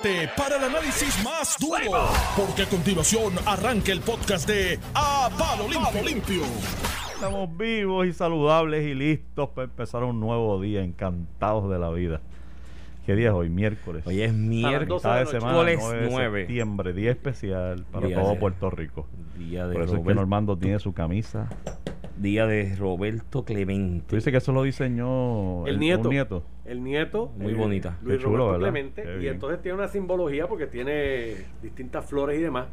prepárate para el análisis más duro, porque a continuación arranca el podcast de A Palo Limpio. Limpio. Estamos vivos y saludables y listos para empezar un nuevo día, encantados de la vida. ¿Qué día es hoy? Miércoles. Hoy es miércoles. De semana, Miércoles 9 de 9. septiembre, día especial para Día todo de- Puerto Rico. Día de, Por eso es que Normando tiene su camisa. Día de Roberto Tú Clemente. dices que eso lo diseñó El nieto. un nieto. El nieto. Muy bonita. Luis Qué chulo, Roberto ¿verdad? Clemente. Qué Y bien. entonces tiene una simbología porque tiene distintas flores y demás,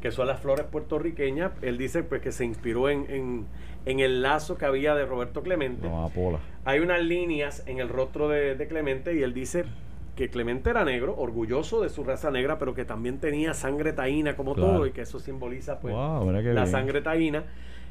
que son las flores puertorriqueñas. Él dice pues que se inspiró en, en, en el lazo que había de Roberto Clemente. No, Apola. Hay unas líneas en el rostro de, de Clemente y él dice que Clemente era negro, orgulloso de su raza negra, pero que también tenía sangre taína como Claro. todo y que eso simboliza pues Wow, la bien. sangre taína.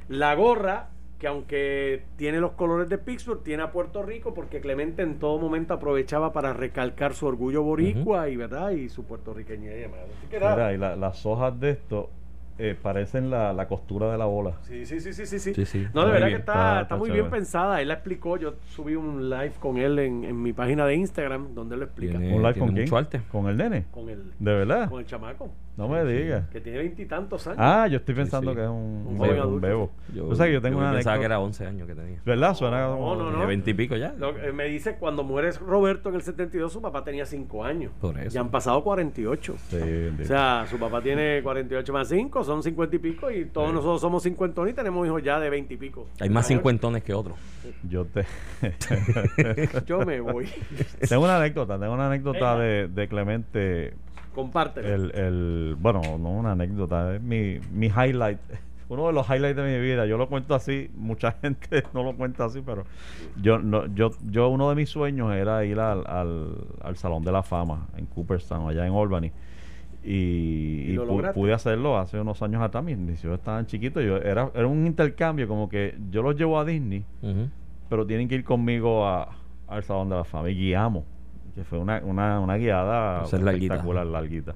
La gorra, que aunque tiene los colores de Pittsburgh, tiene a Puerto Rico porque Clemente en todo momento aprovechaba para recalcar su orgullo boricua y verdad y su puertorriqueñez y demás. Así que nada. Mira, y la- las hojas de esto eh, parecen la, la costura de la bola. Sí, sí, sí, sí, sí, sí. Sí, sí. No, de verdad bien, que está, está- está, está muy chévere. bien pensada. Él la explicó. Yo subí un live con él en, en mi página de Instagram donde él lo explica. Tiene- ¿Un live con quién? arte. ¿Con el nene? Con el, ¿De verdad? con el chamaco, No me digas. que tiene veintitantos años. Ah, yo estoy pensando sí. que es un, Un bebo. un adulto. bebo. Yo, o sea, que yo tengo yo una pensaba que era 11 años que tenía. ¿Verdad? Suena No, como... no, no. De 20 y pico ya. Lo- eh, me dice, cuando muere Roberto en el 72, su papá tenía 5 años. Por eso. Ya han pasado 48. Sí. O sea, su papá tiene 48 más 5, son 50 y pico, y todos Sí. nosotros somos 50 y tenemos hijos ya de 20 y pico. Hay más cincuentones que otros. Yo te... Yo me voy. tengo una anécdota, tengo una anécdota de, de Clemente. Compártelo. El, el, bueno, no una anécdota, es mi, mi highlight. Uno de los highlights de mi vida. Yo lo cuento así, mucha gente no lo cuenta así, pero yo, no, yo, yo uno de mis sueños era ir al, al, al Salón de la Fama en Cooperstown, allá en Albany. Y, ¿Y pu- pude hacerlo hace unos años atrás. Mis mis hijos estaban chiquitos. Yo, era, era un intercambio, como que yo los llevo a Disney pero tienen que ir conmigo a, al Salón de la Fama y guiamos. Que fue una, una, una guiada Esa es larguita. espectacular, larguita.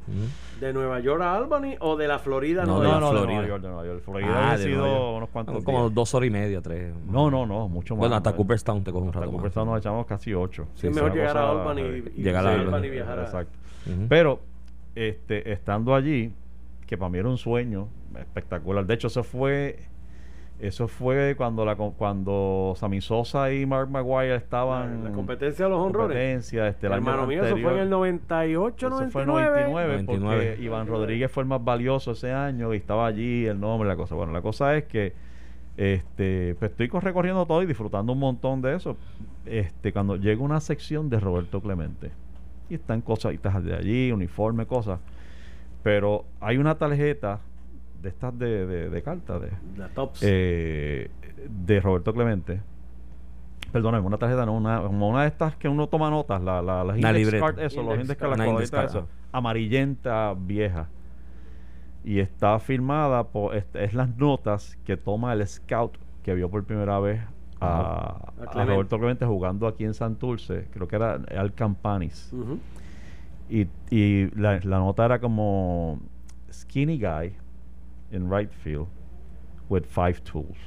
¿De Nueva York a Albany o de la Florida? No, No, de no. Nueva York, de Nueva York. Florida Ah, de sido unos cuantos Como días. dos horas y media, tres. No, no, no, mucho más. Bueno, hasta Cooperstown te coge un Hasta rato más. Cooperstown nos echamos casi ocho. Sí, es mejor llegar a Albany y, y Llegar a Albany. Y viajar a... Exacto. Pero este, estando allí, que para mí era un sueño espectacular. De hecho, eso fue eso fue cuando la cuando Sammy Sosa y Mark Maguire estaban La competencia de los honrones. competencia, este, el Hermano mío, eso fue en el 98, Eso fue en 99. 99, porque 99. Iván Rodríguez fue el más valioso ese año y estaba allí el nombre, la cosa. Bueno, la cosa es que este pues estoy co- recorriendo todo y disfrutando un montón de eso. Este, cuando llega una sección de Roberto Clemente y están cositas de allí, uniforme, cosas. Pero hay una tarjeta de estas de, de, de cartas de, La Tops. eh, de Roberto Clemente. Perdóname, una tarjeta, no, una, una de estas que uno toma notas, la, la, las Una index card, eso, los Index card. card, Una index card, eso, amarillenta, vieja. Y está firmada por, este, es las notas que toma el scout que vio por primera vez a, A a Clemente. Roberto Clemente jugando aquí en Santurce, creo que era Al Campanis. Y, y la, la nota era como skinny guy in right field with five tools.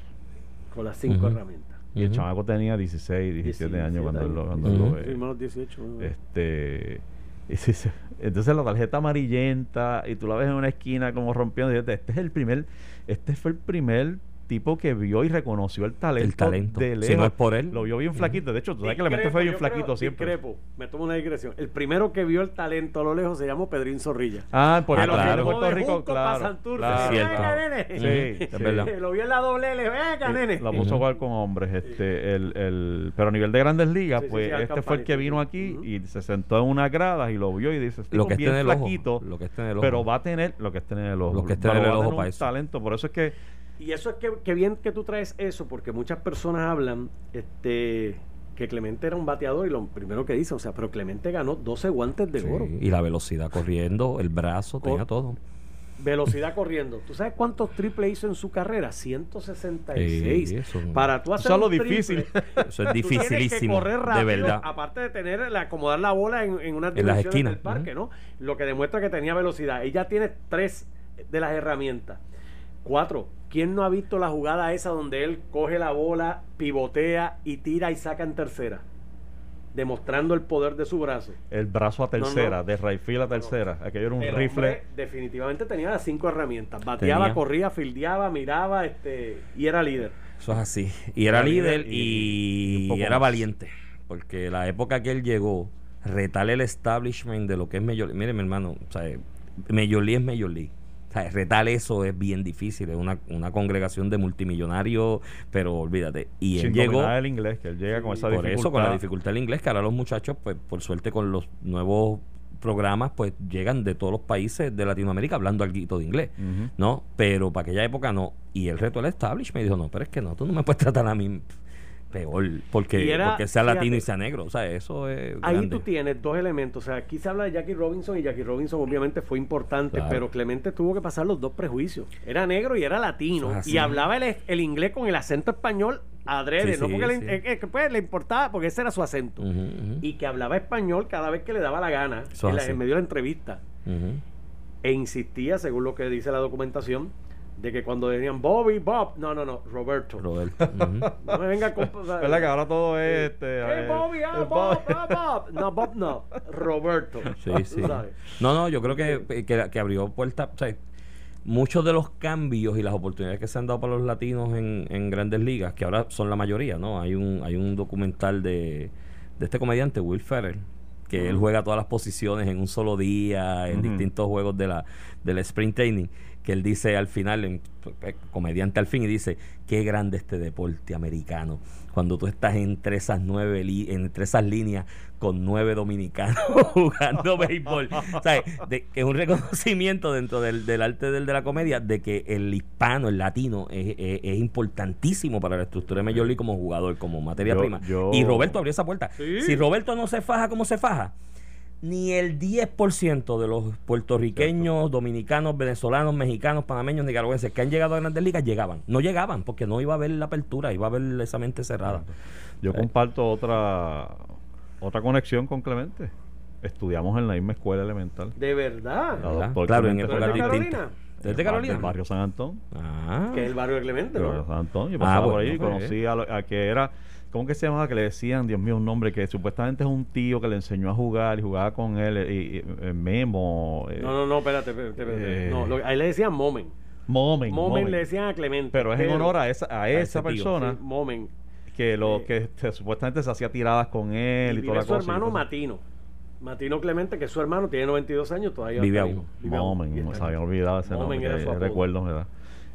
Con las cinco herramientas. Y el Ujú. chamaco tenía 16, 17 años cuando él lo, cuando lo ve. Sí, menos 18. ¿no? Este, entonces la tarjeta amarillenta y tú la ves en una esquina como rompiendo. y dices, este es el primer, este fue el primer tipo que vio y reconoció el talento, El talento. de Si lejos. no es por él. Lo vio bien flaquito. De hecho, tú sabes que Clemente fue bien yo creo- flaquito siempre. discrepo. Me tomo una digresión. El primero que vio el talento a lo lejos se llamó Pedrín Zorrilla. Ah, por Ah, claro. en Puerto Rico, claro. Claro, nene. Sí, Es sí. verdad. Lo vio en la doble L. Venga, Sí, nene. La puso a jugar con hombres. Este, el, el, pero a nivel de grandes ligas, Sí, sí, pues sí, al este fue el que vino sí. aquí Ujú. y se sentó en unas gradas y lo vio y dice, este Lo que bien en el ojo. flaquito, Lo que esté en el ojo. pero va a tener lo que esté en el ojo. Lo que Pero en el va a ojo para eso. talento, por eso es que Y eso es que, que bien que tú traes eso, porque muchas personas hablan este que Clemente era un bateador y lo primero que dice, o sea, pero Clemente ganó 12 guantes de Sí, oro. Y la velocidad corriendo, el brazo, tenía todo. Velocidad corriendo. ¿Tú sabes cuántos triples hizo en su carrera? 166. Sí, eso- Para tú Eso hacer es lo un triple, difícil. Eso es tú tienes que dificilísimo. de verdad. Aparte de tener acomodar la bola en, en unas En las esquinas, del parque. ¿no? Lo que demuestra que tenía velocidad. Ella tiene tres de las herramientas. Cuatro. ¿Quién no ha visto la jugada esa donde él coge la bola, pivotea y tira y saca en tercera? demostrando el poder de su brazo. El brazo a No, no. tercera, de rifle a tercera. Aquello era un El rifle. definitivamente tenía las cinco herramientas. Bateaba, Tenía. corría, fildeaba, miraba este, y era líder. Eso es así. Y era Era líder líder y- era más. valiente. Porque la época que él llegó, retal el establishment de lo que es Major League. Mire, mi hermano, o sea, Major League es Major League. O sea, retal eso es bien difícil. Es una, una congregación de multimillonarios, pero olvídate. Y él sin llegó. el inglés, que él llega con esa por dificultad. eso, con la dificultad del inglés, que ahora los muchachos, pues por suerte con los nuevos programas, pues llegan de todos los países de Latinoamérica hablando algo de inglés. ¿no? Pero para aquella época no. Y el reto del establishment dijo, no, pero es que no, tú no me puedes tratar a mí peor porque, era- porque sea fíjate, latino y sea negro. O sea, eso es Ahí grande. tú tienes dos elementos. O sea, aquí se habla de Jackie Robinson y Jackie Robinson obviamente fue importante, Claro. pero Clemente tuvo que pasar los dos prejuicios. Era negro y era latino. Y hablaba el, el inglés con el acento español adrede. Sí, no sí, porque le, eh, eh, pues, le importaba, porque ese era su acento. Y que hablaba español cada vez que le daba la gana en, la- en medio de la entrevista. E insistía, según lo que dice la documentación, de que cuando decían Bobby, Bob, no, no, no, Roberto. Roberto. No me venga con. ¿Verdad que ahora todo es este? Hey, eh, Bobby, ah, eh, Bob, ah, Bob. No, Bob no. Roberto. Sí, sí. Sabes. No, no, yo creo que, que, que abrió puertas. O sea, muchos de los cambios y las oportunidades que se han dado para los latinos en, en grandes ligas, que ahora son la mayoría, ¿no? Hay un, hay un documental de, de este comediante, Will Ferrell, que él juega todas las posiciones en un solo día, en distintos juegos de la, del sprint training, que él dice al final, eh, comediante al fin, y dice, qué grande este deporte americano. Cuando tú estás entre esas nueve entre esas líneas con nueve dominicanos jugando béisbol. O sea, de- que es un reconocimiento dentro del, del arte del, de la comedia de que el hispano, el latino, es, es- es importantísimo para la estructura de Major League como jugador, como materia Yo- prima. yo- Y Roberto abrió esa puerta. Sí. Si Roberto no se faja como se faja, ni el 10% de los puertorriqueños, dominicanos, venezolanos, mexicanos, panameños, nicaragüenses que han llegado a grandes ligas llegaban. No llegaban porque no iba a haber la apertura, iba a haber esa mente cerrada. Yo comparto otra otra conexión con Clemente. Estudiamos en la misma escuela elemental. De verdad. Claro, en Clemente distintas. Carolina? ¿Desde Carolina? barrio San Antón. Ah. Que es el barrio de Clemente, ¿no? San Antón. Yo Ah, pasaba por bueno, ahí y conocí a, lo- a que era. ¿Cómo que se llamaba? Que le decían, Dios mío, un nombre que supuestamente es un tío que le enseñó a jugar y jugaba con él. Y, y- eh, Memo. eh, No, no, no, espérate, espérate. espérate. Eh. No, lo- ahí le decían Momen. Momen. Momen, Momen. le decían a Clemente. Pero es en honor a esa, a esa tío, persona Sí, Momen. que lo Eh. que supuestamente se hacía tiradas con él y, Y toda la su cosa. y hermano. Matino. Matino Clemente, que es su hermano, tiene 92 años, todavía Vive aún. Momen, se había olvidado ese Momen nombre. era su apodo. recuerdo, ¿verdad?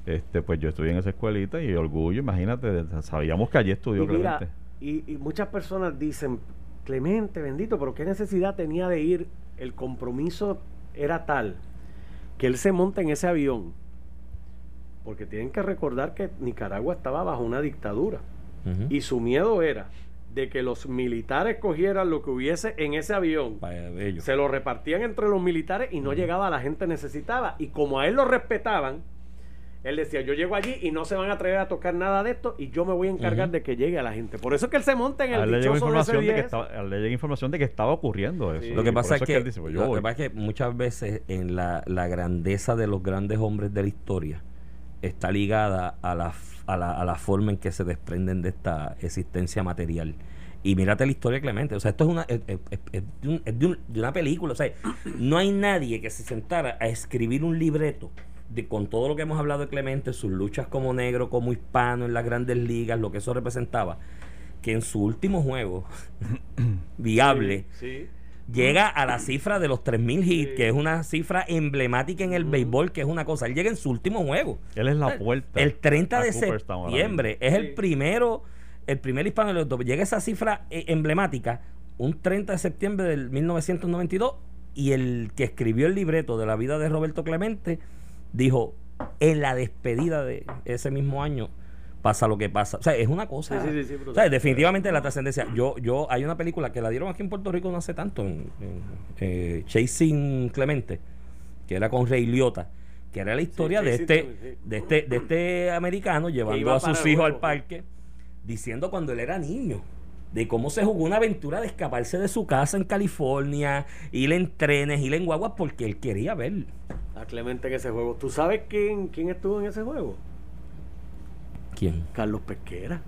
Este, pues yo estudié en esa escuelita y orgullo, imagínate, sabíamos que allí estudió Y mira, Clemente. y, y muchas personas dicen, Clemente, bendito, pero qué necesidad tenía de ir. El compromiso era tal que él se monta en ese avión. Porque tienen que recordar que Nicaragua estaba bajo una dictadura. Y su miedo era de que los militares cogieran lo que hubiese en ese avión. Se lo repartían entre los militares y no llegaba a la gente necesitada. Y como a él lo respetaban, él decía, yo llego allí y no se van a atrever a tocar nada de esto y yo me voy a encargar de que llegue a la gente. Por eso es que él se monta en A él el le información de que DC-10. estaba, a él le llegó información de que estaba ocurriendo eso. Sí. Lo que pasa es que, él dice, pues, lo que pasa es que muchas veces en la, la grandeza de los grandes hombres de la historia está ligada a la, a, la, a la forma en que se desprenden de esta existencia material. Y mírate la historia de Clemente. O sea, esto es una, es, es- es- es de, un- es de un- de una película. O sea, no hay nadie que se sentara a escribir un libreto de, con todo lo que hemos hablado de Clemente, sus luchas como negro, como hispano en las grandes ligas, lo que eso representaba, que en su último juego viable Sí, llega a la cifra de los 3.000 hits, Sí. que es una cifra emblemática en el béisbol, que es una cosa. Él llega en su último juego. Él es la puerta. El 30 a de septiembre es Sí. el primero, el primer hispano del octubre. Llega esa cifra eh, emblemática un 30 de septiembre del 1992 y el que escribió el libreto de la vida de Roberto Clemente dijo en la despedida de ese mismo año pasa lo que pasa. O sea, es una cosa. Sí, sí, sí, o sea, definitivamente la trascendencia. Yo, yo, hay una película que la dieron aquí en Puerto Rico no hace tanto, en, en, eh, Chasing Clemente, que era con Ray Liotta, que era la historia de este, de este, de este americano llevando a sus hijos al parque, diciendo cuando él era niño. De cómo se jugó una aventura de escaparse de su casa en California, ir en trenes, ir en guaguas, porque él quería ver. a Clemente en ese juego. ¿Tú sabes quién, quién estuvo en ese juego? ¿Quién? Carlos Pesquera.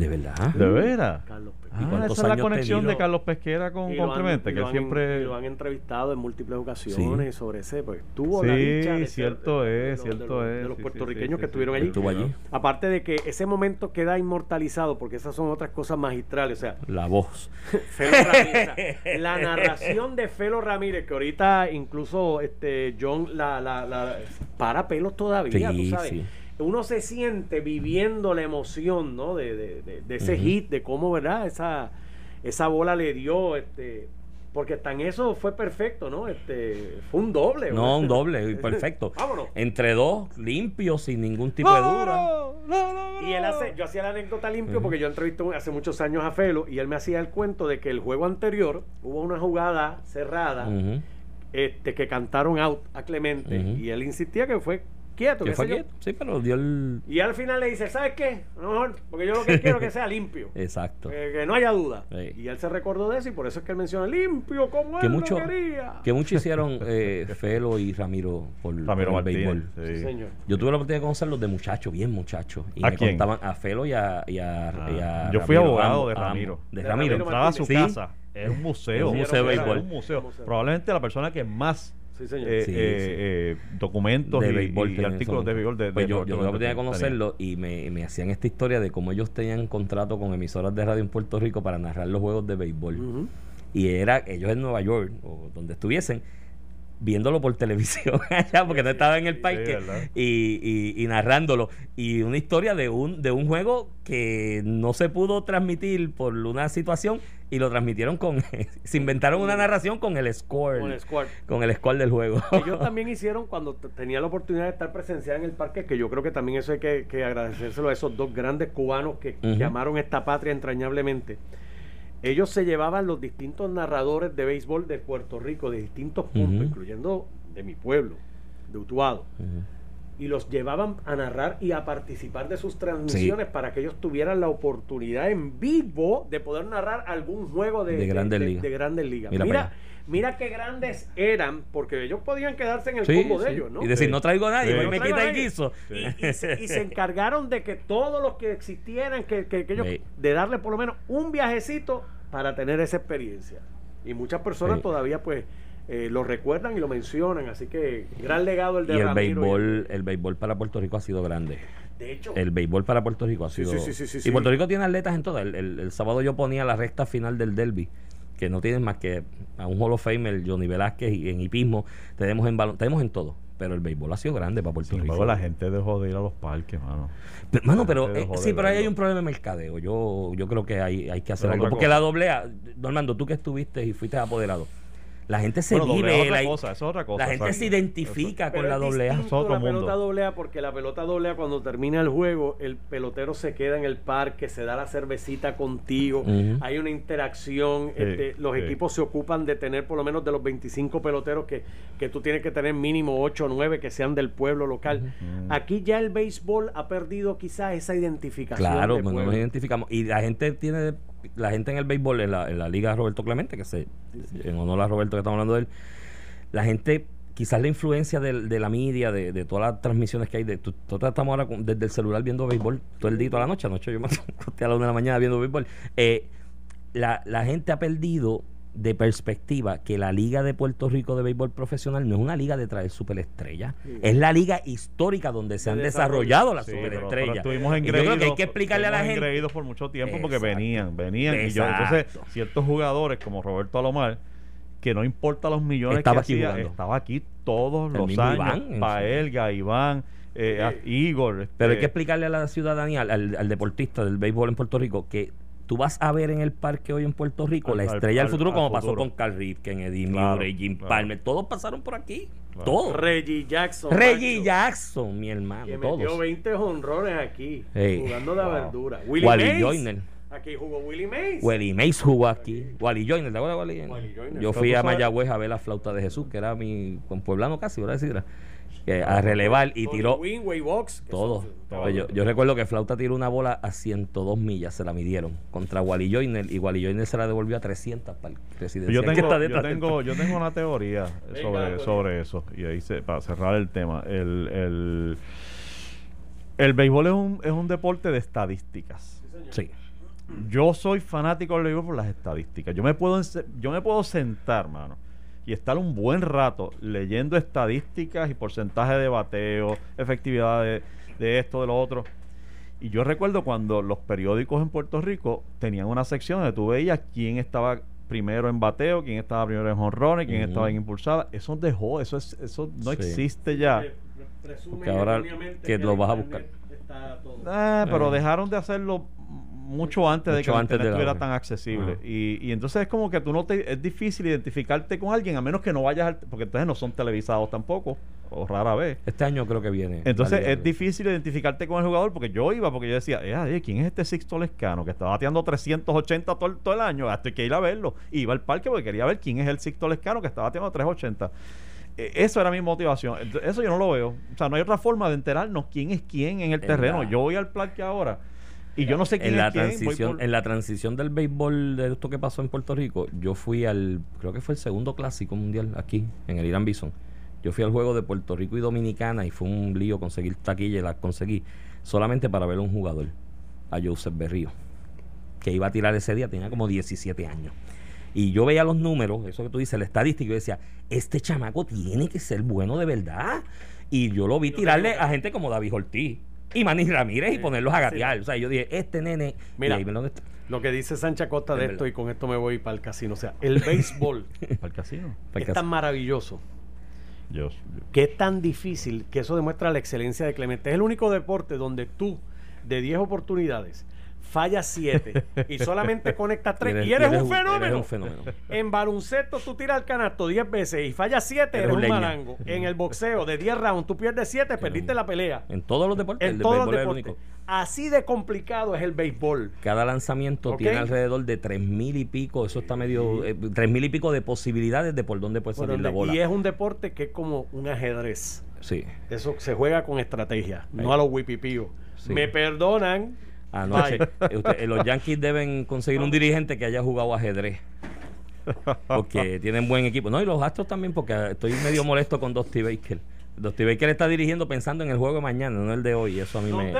De verdad. ¿De veras? Carlos Pesquera. ¿Y Ah, esa es la conexión de Carlos Pesquera con, con lo han- Clemente, que lo han- siempre... lo han entrevistado en múltiples ocasiones sobre ese, pues tuvo la Sí, dicha de cierto es, los- cierto de es, de los sí, sí, puertorriqueños sí, que sí, estuvieron sí. allí. Estuvo allí. Aparte de que ese momento queda inmortalizado, porque esas son otras cosas magistrales, o sea, La voz. Felo Ramírez, la narración de Felo Ramírez, que ahorita incluso este John la, la, la para pelos todavía, Sí, tú sabes. Uno se siente viviendo la emoción, ¿no? De, de, de- de ese hit, de cómo, ¿verdad? Esa, esa bola le dio, este, porque tan eso fue perfecto, ¿no? Este, fue un doble. No, ¿verdad? un doble, perfecto. Vámonos. Entre dos, limpios, sin ningún tipo de duda. Y él hace, yo hacía la anécdota limpio porque yo entrevisté hace muchos años a Felo y él me hacía el cuento de que el juego anterior hubo una jugada cerrada este, que cantaron out a Clemente y él insistía que fue quieto. Que fue quieto. Sí, pero dio el. Y al final le dice, ¿sabes qué? A lo mejor, porque yo lo que quiero es que sea limpio. Exacto. eh, que no haya duda. Sí. Y él se recordó de eso y por eso es que él menciona limpio como Que él mucho, lo quería. que mucho hicieron eh, Felo y Ramiro por, Ramiro por el béisbol. Sí, señor. Yo tuve la oportunidad de conocerlos de muchachos, bien muchachos. Y ¿A me quién? contaban a Felo y a, y a- Ah, y a yo fui Ramiro, abogado de. Ramiro. De De Ramiro. Ramiro entraba a su casa. Es un museo. Es un museo de béisbol. un. Museo. Probablemente la persona que más Sí, señor. eh, Sí, eh, sí. eh, documentos de y, béisbol y artículos de béisbol de, de Pues yo, yo de Clemente conocerlo y me, me hacían esta historia de cómo ellos tenían contrato con emisoras de radio en Puerto Rico para narrar los juegos de béisbol. Y era ellos en Nueva York o donde estuviesen viéndolo por televisión allá porque no estaba en el parque y, y- y narrándolo. Y una historia de un de un juego que no se pudo transmitir por una situación y lo transmitieron con se inventaron una narración con el score. Con el squad. con el score del juego. Ellos también hicieron cuando tenía la oportunidad de estar presencial en el parque, que yo creo que también eso hay que, que agradecérselo a esos dos grandes cubanos que, que amaron esta patria entrañablemente. Ellos se llevaban los distintos narradores de béisbol de Puerto Rico, de distintos puntos, incluyendo de mi pueblo, de Utuado. Y los llevaban a narrar y a participar de sus transmisiones para que ellos tuvieran la oportunidad en vivo de poder narrar algún juego de, De Grandes de- Ligas. de Grandes Ligas. Mira Mira, qué grandes eran, porque ellos podían quedarse en el Sí, combo de ellos, ¿no? y decir no traigo a nadie No me quita el guiso. Y, y se, y se encargaron de que todos los que existieran, que, que- que ellos, de darle por lo menos un viajecito para tener esa experiencia. Y muchas personas todavía pues eh, lo recuerdan y lo mencionan, así que gran legado el de y el Ramiro béisbol el béisbol para Puerto Rico ha sido grande De hecho, el béisbol para Puerto Rico ha sido. sí, sí, sí, sí, y. Puerto Rico tiene atletas en todo. El, el- el sábado yo ponía la recta final del Derby, que no tienen más que a un Hall of Famer, Johnny Velázquez, y en hipismo, tenemos en balón, tenemos en todo. Pero el béisbol ha sido grande para Puerto Sin Rico. embargo, la gente dejó de ir a los parques, mano. Pero, mano, pero eh, sí, pero ahí hay un problema de mercadeo. Yo, yo creo que hay, hay que hacer Pero algo. Porque cosa. la doble A, Normando, tú que estuviste y fuiste apoderado, la gente se Bueno, es vive, otra la, cosa, es otra cosa, la gente se identifica Pero con la es doble A. Es otro la mundo. pelota doble A porque la pelota doble A cuando termina el juego, el pelotero se queda en el parque, se da la cervecita contigo, hay una interacción, Sí, este, los sí. equipos se ocupan de tener por lo menos de los 25 peloteros que, que tú tienes que tener mínimo 8 o 9 que sean del pueblo local. Ujú. Aquí ya el béisbol ha perdido quizás esa identificación. Claro, pues no nos identificamos. Y la gente tiene, la gente en el béisbol, en la, en la liga Roberto Clemente, que se, en honor a Roberto que estamos hablando de él, la gente, quizás la influencia de, la media, de, de todas las transmisiones que hay, de, nosotros estamos ahora desde el celular viendo béisbol todo el día, toda la noche, anoche yo me acosté a la una de la mañana viendo béisbol. Eh, la, la gente ha perdido de perspectiva que la liga de Puerto Rico de béisbol profesional no es una liga de traer superestrellas, Sí. es la liga histórica donde se De han desarrollado las Sí, pero- pero superestrellas. estuvimos Y yo creo que hay que explicarle a la estuvimos gente. por mucho tiempo porque venían, venían. Y yo, entonces, ciertos jugadores como Roberto Alomar, que no importa los millones Estaba que aquí hacía, jugando. estaba aquí todos El los años. Iván, Paelga, Iván, eh, Sí. Igor. Pero hay este, que explicarle a la ciudadanía, al, al- al deportista del béisbol en Puerto Rico, que tú vas a ver en el parque hoy en Puerto Rico Al- la al- estrella del futuro, al como pasó futuro. con Carl Ripken, Eddie Claro, Murray, Jim claro. Palmer. Todos pasaron por aquí. Claro. Todos. Reggie Jackson. Reggie macho, Jackson, mi hermano. Que metió Todos. 20 honrones aquí, Hey. jugando de Wow. verdura. Willie Wally Mays. Joyner. Aquí jugó Willie Mays. Wally Mays jugó aquí. Wally Joyner, ¿te acuerdas de Wally Joyner? Wally Joyner. Yo fui a Mayagüez a ver la flauta de Jesús, que era mi con pueblano casi, ¿verdad? Que a relevar y tiró Box, todo. yo, yo recuerdo que Flauta tiró una bola a 102 millas, se la midieron contra Wally Joyner y Wally Joyner se la devolvió a 300 para el residencial. Yo que tengo, yo, tengo, del- yo tengo una teoría Venga, sobre, eso. Y ahí, se, para cerrar el tema, el, el, el béisbol es un, es un deporte de estadísticas. Sí. yo soy fanático del béisbol por las estadísticas. Yo me puedo yo me puedo sentar, mano, y estar un buen rato leyendo estadísticas y porcentaje de bateo, efectividad de, de esto, de lo otro. Y yo recuerdo cuando los periódicos en Puerto Rico tenían una sección donde tú veías quién estaba primero en bateo, quién estaba primero en jonrones, quién estaba en impulsada. Eso dejó, eso es, eso no Sí. existe ya. Porque ahora que lo vas a Internet está todo. Ah, pero Eh. dejaron de hacerlo mucho antes de que antes internet estuviera tan accesible. Y, y entonces es como que tú no te, es difícil identificarte con alguien a menos que no vayas al, porque entonces no son televisados tampoco, o rara vez. Este año creo que viene. Entonces es difícil identificarte con el jugador porque yo iba porque yo decía, eh, ¿quién es este Sixto Lescano que está bateando 380 todo, el- todo el año? Hasta hay que ir a verlo. Y iba al parque porque quería ver quién es el Sixto Lescano que está bateando 380. Eh, Eso era mi motivación. Eso yo no lo veo. O sea, no hay otra forma de enterarnos quién es quién en el En terreno. Yo voy al parque ahora y yo no sé quién en la es transición en la transición del béisbol de esto que pasó en Puerto Rico yo fui al creo que fue el segundo clásico mundial aquí en el Irán Bison. Yo fui al juego de Puerto Rico y Dominicana y fue un lío conseguir taquilla y la conseguí solamente para ver a un jugador a Joseph Berrío que iba a tirar ese día tenía como 17 años. Y yo veía los números eso que tú dices la estadística y yo decía este chamaco tiene que ser bueno de verdad y yo lo vi tirarle a gente como David Ortiz y Manny Ramírez y Sí, ponerlos a sí. gatear. O sea, yo dije, este nene. Mira, y ahí lo que dice Sancha Costa de Es esto, verdad. y con esto me voy para el casino. O sea, el béisbol Para el casino. es tan maravilloso Yo, que es tan difícil que eso demuestra la excelencia de Clemente. Es el único deporte donde tú, de 10 oportunidades, fallas 7 y solamente conectas 3 y eres, un fenómeno. eres un fenómeno. En baloncesto tú tiras el canasto 10 veces y fallas 7, Eres eres un leña. malango. En el boxeo de 10 rounds tú pierdes 7, perdiste la pelea. En todos los deportes. En todos los béisbol es el deportes. único. Así de complicado es el béisbol. Cada lanzamiento tiene alrededor de tres mil y pico. Eso está medio. eh, tres mil y pico de posibilidades de por dónde puede salir Bueno, la bola. y es un deporte que es como un ajedrez. Sí. Eso se juega con estrategia, no a los wipipíos. Sí. Me perdonan. Anoche, Bye. usted- eh, los Yankees deben conseguir un dirigente que haya jugado ajedrez. Porque tienen buen equipo. No, y los Astros también, porque estoy medio molesto con Dusty Baker. Dusty Baker está dirigiendo pensando en el juego de mañana, no el de hoy. Eso a mí me.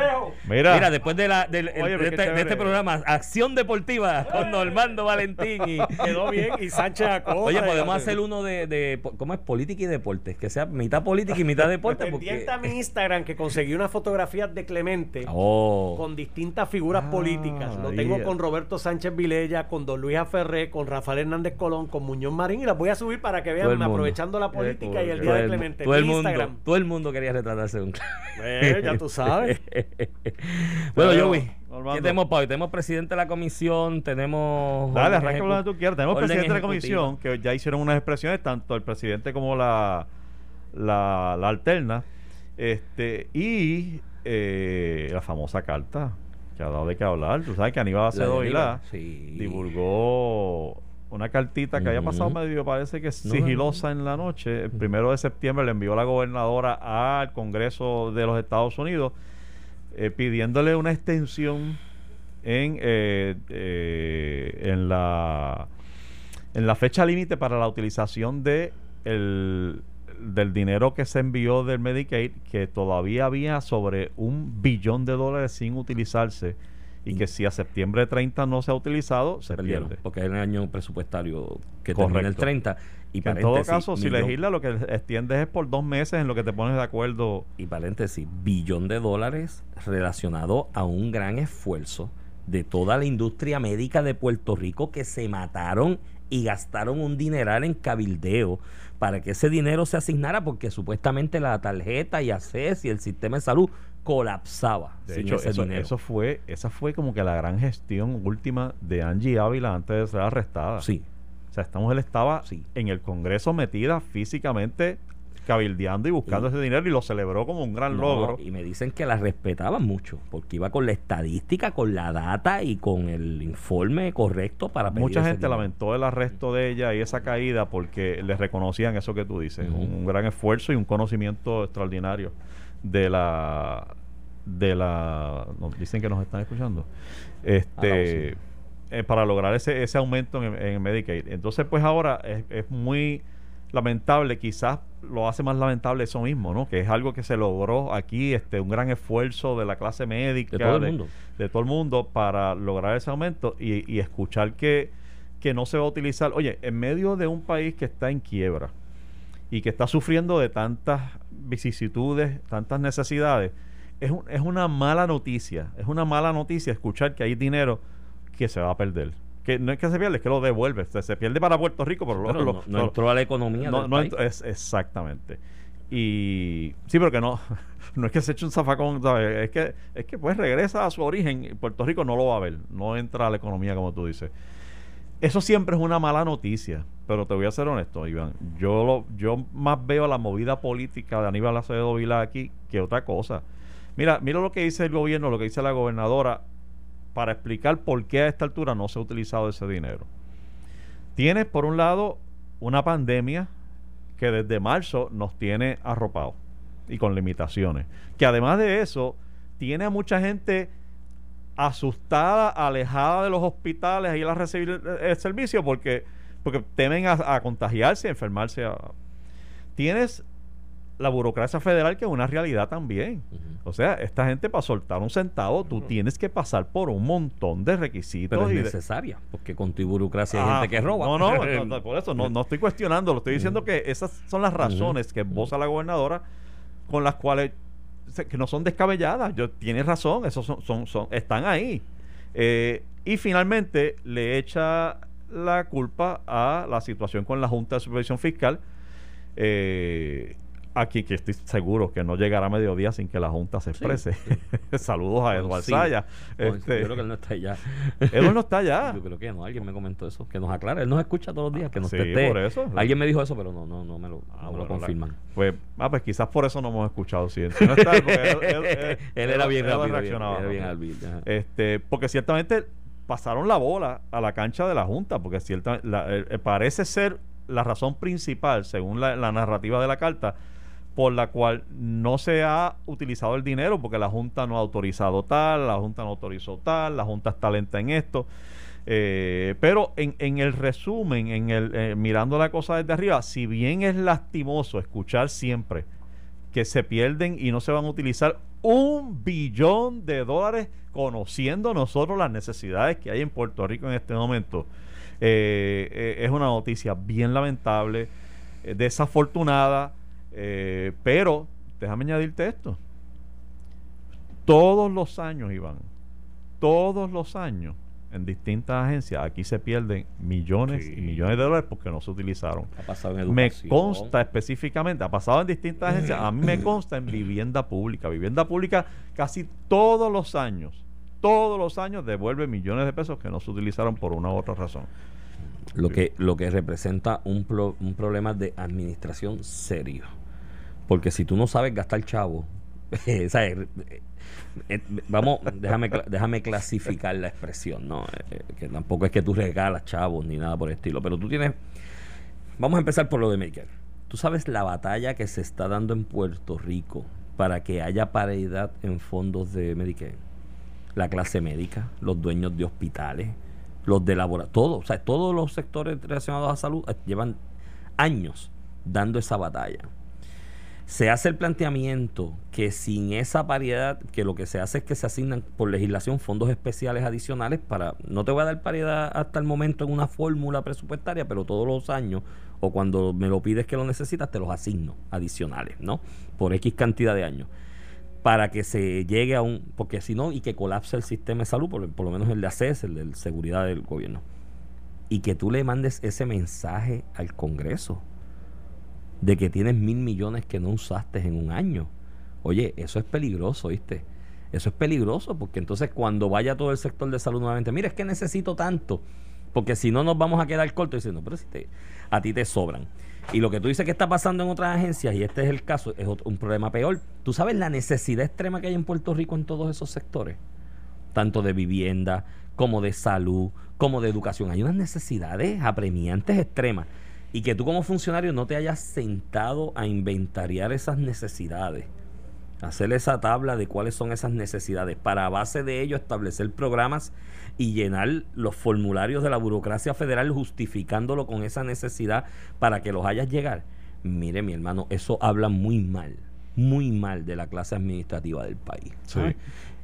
Mira, Mira, después de, la, del- el- Oye, de, pero qué este, de este programa, Acción Deportiva con Normando Valentín. Y, Quedó bien. Y Sánchez Acosta. oye, podemos hacer uno de, de. ¿Cómo es? Política y deportes. Que sea mitad política y mitad deporte. Porque, Pendiente a mi Instagram que conseguí unas fotografías de Clemente oh, con distintas figuras Ah, políticas. Lo tengo con Roberto Sánchez Vilella, con Don Luis Aferré, con Rafael Hernández Colón, con Muñoz Marín y las voy a subir para que vean aprovechando la política y el día de Clemente. todo el Mi mundo, Instagram. todo el mundo quería retratarse de un Eh, ya tú sabes. bueno, Pero, Joey, Normando. ¿qué tenemos para hoy? Tenemos presidente de la comisión, tenemos. Dale, arranca lo que tú quieras. Tenemos presidente de la comisión que ya hicieron unas expresiones, tanto el presidente como la, la, la alterna. Este, y eh, la famosa carta que ha dado de qué hablar. Tú sabes que Aníbal Acevedo sí. divulgó una cartita que había pasado medio, parece que No, sigilosa en la noche. El primero de septiembre le envió la gobernadora al Congreso de los Estados Unidos eh, pidiéndole una extensión en, eh, eh, en la en la fecha límite para la utilización de el, del dinero que se envió del Medicaid, que todavía había sobre un billón de dólares sin utilizarse y que si a septiembre 30 no se ha utilizado, se, perdieron, pierde. porque es el año presupuestario que termina el Correcto. 30 y Que en todo caso, si millón- legisla, lo que extiendes es por dos meses en lo que te pones de acuerdo. y paréntesis, billón de dólares relacionado a un gran esfuerzo de toda la industria médica de Puerto Rico que se mataron y gastaron un dineral en cabildeo para que ese dinero se asignara porque supuestamente la tarjeta y ACES y el sistema de salud colapsaba De sin hecho, ese eso, dinero. eso fue, esa fue como que la gran gestión última de Angie Ávila antes de ser arrestada. Sí, O sea, esta mujer estaba Sí. en el Congreso metida físicamente cabildeando y buscando Y- ese dinero y lo celebró como un gran No, logro. Y me dicen que la respetaban mucho, porque iba con la estadística, con la data y con el informe correcto para pedir Mucha ese gente dinero. lamentó el arresto de ella y esa caída porque le reconocían eso que tú dices, un gran esfuerzo y un conocimiento extraordinario de la de la nos dicen que nos están escuchando. Este eh, para lograr ese, ese aumento en, en Medicaid. Entonces, pues ahora es, es muy lamentable quizás lo hace más lamentable eso mismo, ¿no? Que es algo que se logró aquí, este, un gran esfuerzo de la clase médica, De todo el mundo. de todo el mundo para lograr ese aumento y, y escuchar que, que no se va a utilizar. Oye, en medio de un país que está en quiebra y que está sufriendo de tantas vicisitudes, tantas necesidades, es, un- es una mala noticia, es una mala noticia escuchar que hay dinero que se va a perder. Que no es que se pierde, es que lo devuelve. Se, se pierde para Puerto Rico, pero, lo- Pero lo- no, no lo- entró a la economía no, del no país. ent- es exactamente. Y sí, pero que no, no es que se eche un zafacón, ¿sabes? Es que, es que pues regresa a su origen. Puerto Rico no lo va a ver, no entra a la economía como tú dices. Eso siempre es una mala noticia, pero te voy a ser honesto, Iván. Yo lo, yo más veo la movida política de Aníbal Acevedo Vila aquí que otra cosa. Mira, mira lo que dice el gobierno, lo que dice la gobernadora para explicar por qué a esta altura no se ha utilizado ese dinero. Tienes, por un lado, una pandemia que desde marzo nos tiene arropados y con limitaciones. Que además de eso, tiene a mucha gente asustada, alejada de los hospitales a ir a recibir el, el servicio porque, porque temen a, a contagiarse, a enfermarse. a- Tienes la burocracia federal que es una realidad también. O sea, esta gente para soltar un centavo, tú tienes que pasar por un montón de requisitos. Pero es y de- necesaria, porque con tu burocracia hay Ah, gente que roba. No, no, no, no, por eso no, no estoy cuestionando, lo estoy diciendo que esas son las razones que esboza la gobernadora con las cuales que no son descabelladas. Yo tienes razón, esos son, son, son están ahí. Eh, y finalmente le echa la culpa a la situación con la Junta de Supervisión Fiscal. Eh, aquí que estoy seguro que no llegará a mediodía sin que la Junta se Sí, exprese. Saludos a Eduardo Sí. Saya. No, Este, Yo creo que él no está allá. Eduardo no está allá. Yo creo que no, alguien me comentó eso, que nos aclara. Él nos escucha todos los días, que nos por eso. Alguien me dijo eso, pero no, no, no me lo, Ah, no me lo bueno, la- confirman. Pues, ah, pues quizás por eso no hemos escuchado si no está, él, él- él- Él era bien él rápido, bien, reaccionaba, era bien ¿no? hábil, ajá. Este, porque ciertamente pasaron la bola a la cancha de la Junta, porque cierta, eh, eh, parece ser la razón principal, según la, narrativa de la carta, por la cual no se ha utilizado el dinero, porque la Junta no ha autorizado tal, la Junta no autorizó tal, la Junta está lenta en esto. Eh, pero en, el resumen, en el mirando la cosa desde arriba, si bien es lastimoso escuchar siempre que se pierden y no se van a utilizar un billón de dólares conociendo nosotros las necesidades que hay en Puerto Rico en este momento. Eh, eh, es una noticia bien lamentable, eh, desafortunada, eh, pero déjame añadirte esto. Todos los años, Iván, todos los años, en distintas agencias, aquí se pierden millones Sí. y millones de dólares porque no se utilizaron. Ha pasado en Me consta específicamente, ha pasado en distintas agencias, a mí me consta en vivienda pública. Vivienda pública casi todos los años, todos los años devuelve millones de pesos que no se utilizaron por una u otra razón. lo que lo que representa un, pro- un problema de administración serio porque si tú no sabes gastar chavo Eh, eh, vamos déjame déjame clasificar la expresión no Eh, que tampoco es que tú regalas chavos ni nada por el estilo pero tú tienes vamos a empezar por lo de Medicare tú sabes la batalla que se está dando en Puerto Rico para que haya paridad en fondos de Medicare la clase médica, los dueños de hospitales, los de laboratorios, todo, o sea, todos los sectores relacionados a salud llevan años dando esa batalla. Se hace el planteamiento que sin esa paridad, que lo que se hace es que se asignan por legislación fondos especiales adicionales para, no te voy a dar paridad hasta el momento en una fórmula presupuestaria, pero todos los años o cuando me lo pides que lo necesitas, te los asigno adicionales, ¿no? Por X cantidad de años. Para que se llegue a un, porque si no, y que colapse el sistema de salud, por, por lo menos el de ACES, el de seguridad del gobierno, y que tú le mandes ese mensaje al Congreso de que tienes mil millones que no usaste en un año. Oye, eso es peligroso, ¿viste? Eso es peligroso porque entonces cuando vaya todo el sector de salud nuevamente, mira, es que necesito tanto, porque si no nos vamos a quedar cortos diciendo, pero si te, a ti te sobran. Y lo que tú dices que está pasando en otras agencias, y este es el caso, es un problema peor. ¿Tú sabes la necesidad extrema que hay en Puerto Rico en todos esos sectores? Tanto de vivienda, como de salud, como de educación. Hay unas necesidades apremiantes extremas. Y que tú como funcionario no te hayas sentado a inventariar esas necesidades. Hacer esa tabla de cuáles son esas necesidades. Para a base de ello establecer programas y llenar los formularios de la burocracia federal justificándolo con esa necesidad para que los hayas llegar. Mire, mi hermano, eso habla muy mal, muy mal de la clase administrativa del país. ¿sabes?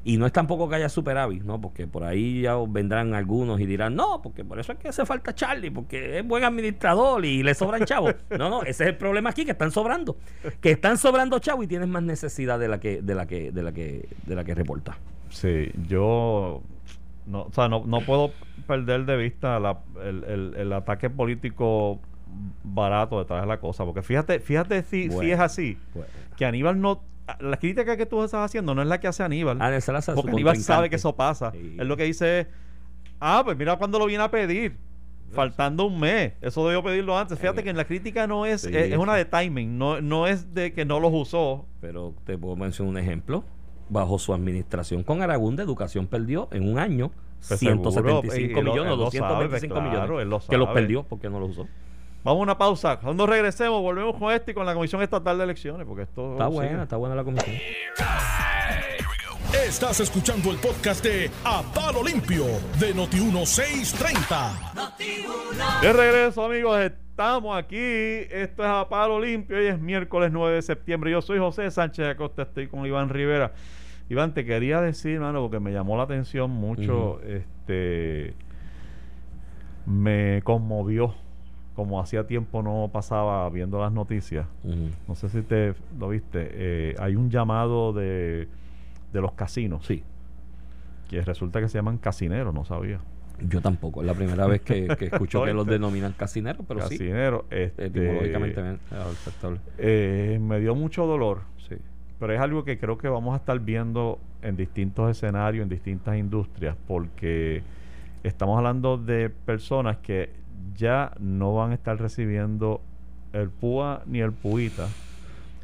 Y no es tampoco que haya superávit, ¿no? Porque por ahí ya vendrán algunos y dirán, no, porque por eso es que hace falta Charlie, porque es buen administrador y le sobran chavos. No, no, ese es el problema aquí, que están sobrando. Que están sobrando chavos y tienes más necesidad de la que, de la que, de la que, de la que reporta. Sí, yo no, o sea, no, no puedo perder de vista la- el, el- el ataque político barato detrás de la cosa, porque fíjate, fíjate si, si es así, que Aníbal no, la crítica que tú estás haciendo no es la que hace Aníbal, Ah, esa la hace su porque Aníbal sabe que eso pasa, Sí. él lo que dice es, ah, pues mira cuando lo viene a pedir, faltando un mes, eso debió pedirlo antes, fíjate Eh, que en la crítica no es, sí, es, es una de timing, no, no es de que no los usó, Pero te puedo mencionar un ejemplo. Bajo su administración con Aragón de Educación perdió en un año Pues 175 seguro, millones él sabe, 225 pues claro, millones. él lo que los sabe. perdió porque no los usó. Vamos a una pausa. Cuando regresemos, volvemos con esto y con la Comisión Estatal de Elecciones, porque esto Está sigue. buena, está buena la comisión. Estás escuchando el podcast de A Palo Limpio de Noti1630. De regreso, amigos, estamos aquí. Esto es a palo limpio. Hoy es miércoles 9 de septiembre. Yo soy José Sánchez Acosta, estoy con Iván Rivera. Iván, te quería decir, mano, porque me llamó la atención mucho, este, me conmovió, como hacía tiempo no pasaba viendo las noticias. No sé si te lo viste. eh, hay un llamado de, de los casinos, Sí, que resulta que se llaman casineros, no sabía. yo tampoco. Es la primera vez que, que escucho que los denominan casineros, pero sí. Casineros, este, Etimológicamente aceptable. eh, me dio mucho dolor, Sí. pero es algo que creo que vamos a estar viendo en distintos escenarios, en distintas industrias, porque estamos hablando de personas que ya no van a estar recibiendo el PUA ni el PUITA.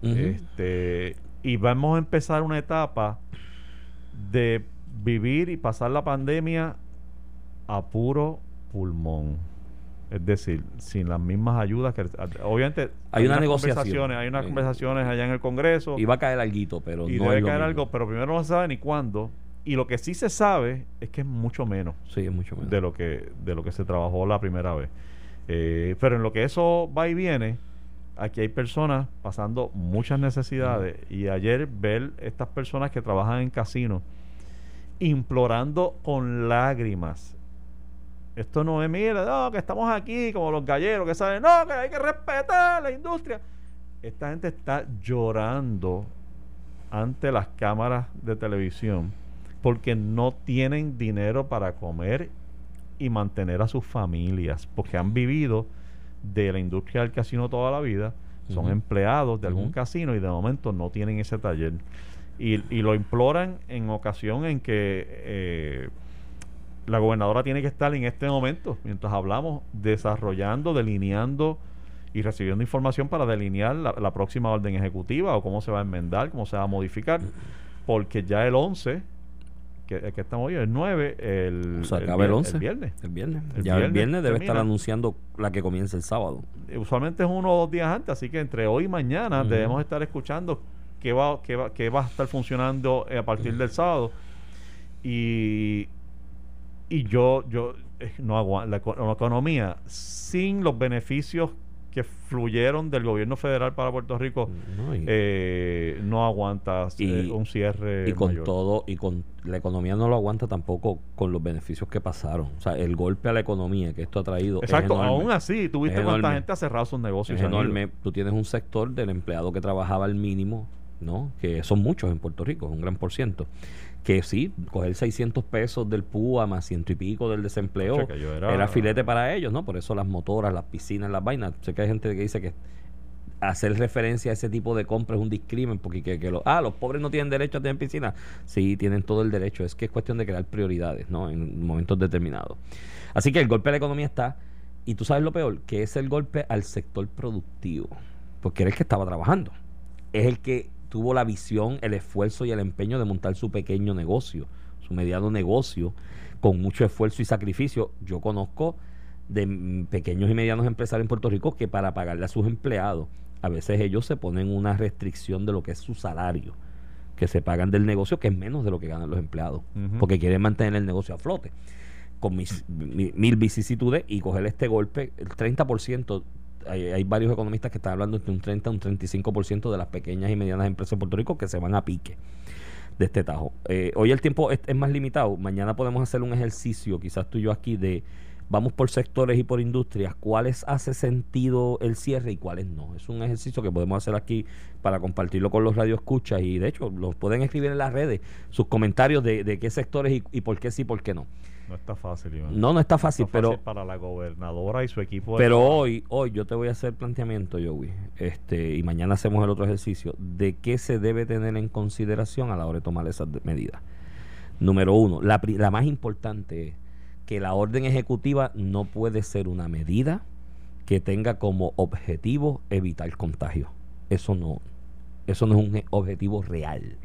Este, y vamos a empezar una etapa de vivir y pasar la pandemia a puro pulmón. Es decir, sin las mismas ayudas que obviamente Hay una unas negociación. conversaciones, hay unas Sí. conversaciones allá en el Congreso Iba a caer alguito, pero y no debe caer algo, pero primero no se sabe ni cuándo. Y lo que sí se sabe es que es mucho menos Sí, es mucho menos. de lo que de lo que se trabajó la primera vez. Eh, pero en lo que eso va y viene, aquí hay personas pasando muchas necesidades y ayer ver estas personas que trabajan en casinos implorando con lágrimas. Esto no es, mira, no, que estamos aquí como los galleros que saben, no, que hay que respetar la industria. Esta gente está llorando ante las cámaras de televisión porque no tienen dinero para comer y mantener a sus familias, porque han vivido de la industria del casino toda la vida, son empleados de algún casino y de momento no tienen ese taller. Y, y lo imploran en ocasión en que eh, la gobernadora tiene que estar en este momento, mientras hablamos, desarrollando, delineando y recibiendo información para delinear la, la próxima orden ejecutiva o cómo se va a enmendar, cómo se va a modificar, porque ya el 11, que, que estamos hoy, el 9, el, O sea, acaba el vier- 11. el viernes. El viernes. El ya el viernes debe estar anunciando la que comienza el sábado. Eh, usualmente es uno o dos días antes, así que entre hoy y mañana debemos estar escuchando qué va, qué va, qué va a estar funcionando eh, a partir del sábado. Y, y yo, yo eh, no aguanto la, la economía sin los beneficios que fluyeron del gobierno federal para Puerto Rico ¿no? Y, eh, no aguanta Y- un cierre y con mayor. todo, y con la economía no lo aguanta tampoco con los beneficios que pasaron. O sea, el golpe a la economía que esto ha traído Exacto, es aún así, tuviste cuánta gente ha cerrado sus negocios. es enorme. Tú tienes un sector del empleado que trabajaba al mínimo, ¿no? Que son muchos en Puerto Rico, un gran por ciento. Que sí, coger 600 pesos del PUA más ciento y pico del desempleo era- era, filete para ellos, ¿no? Por eso las motoras, las piscinas, las vainas. Sé que hay gente que dice que hacer referencia a ese tipo de compra es un discrimen porque que, que lo- ah, los pobres no tienen derecho a tener piscina. Sí, tienen todo el derecho. Es que es cuestión de crear prioridades, ¿no? En momentos determinados. Así que el golpe a la economía está. Y tú sabes lo peor, que es el golpe al sector productivo. Porque era el que estaba trabajando. Es el que tuvo la visión, el esfuerzo y el empeño de montar su pequeño negocio, su mediano negocio, con mucho esfuerzo y sacrificio. Yo conozco de pequeños y medianos empresarios en Puerto Rico que para pagarle a sus empleados, a veces ellos se ponen una restricción de lo que es su salario, que se pagan del negocio, que es menos de lo que ganan los empleados, porque quieren mantener el negocio a flote. Con mis, mi- mil vicisitudes y coger este golpe, el 30% hay, hay varios economistas que están hablando de un 30 a un 35% de las pequeñas y medianas empresas en Puerto Rico que se van a pique de este tajo. Eh, hoy el tiempo es, es más limitado. Mañana podemos hacer un ejercicio, quizás tú y yo aquí, de vamos por sectores y por industrias, cuáles hace sentido el cierre y cuáles no. Es un ejercicio que podemos hacer aquí para compartirlo con los radioescuchas y de hecho los pueden escribir en las redes sus comentarios de, de qué sectores y, y por qué sí, por qué no. No está fácil, Iván. No, no está fácil, está fácil pero para la gobernadora y su equipo. pero hoy, hoy yo te voy a hacer planteamiento, Joey, este, y mañana hacemos el otro ejercicio, de qué se debe tener en consideración a la hora de tomar esas medidas. Número uno, la, la más importante es que la orden ejecutiva no puede ser una medida que tenga como objetivo evitar contagio. Eso no, eso no es un objetivo real.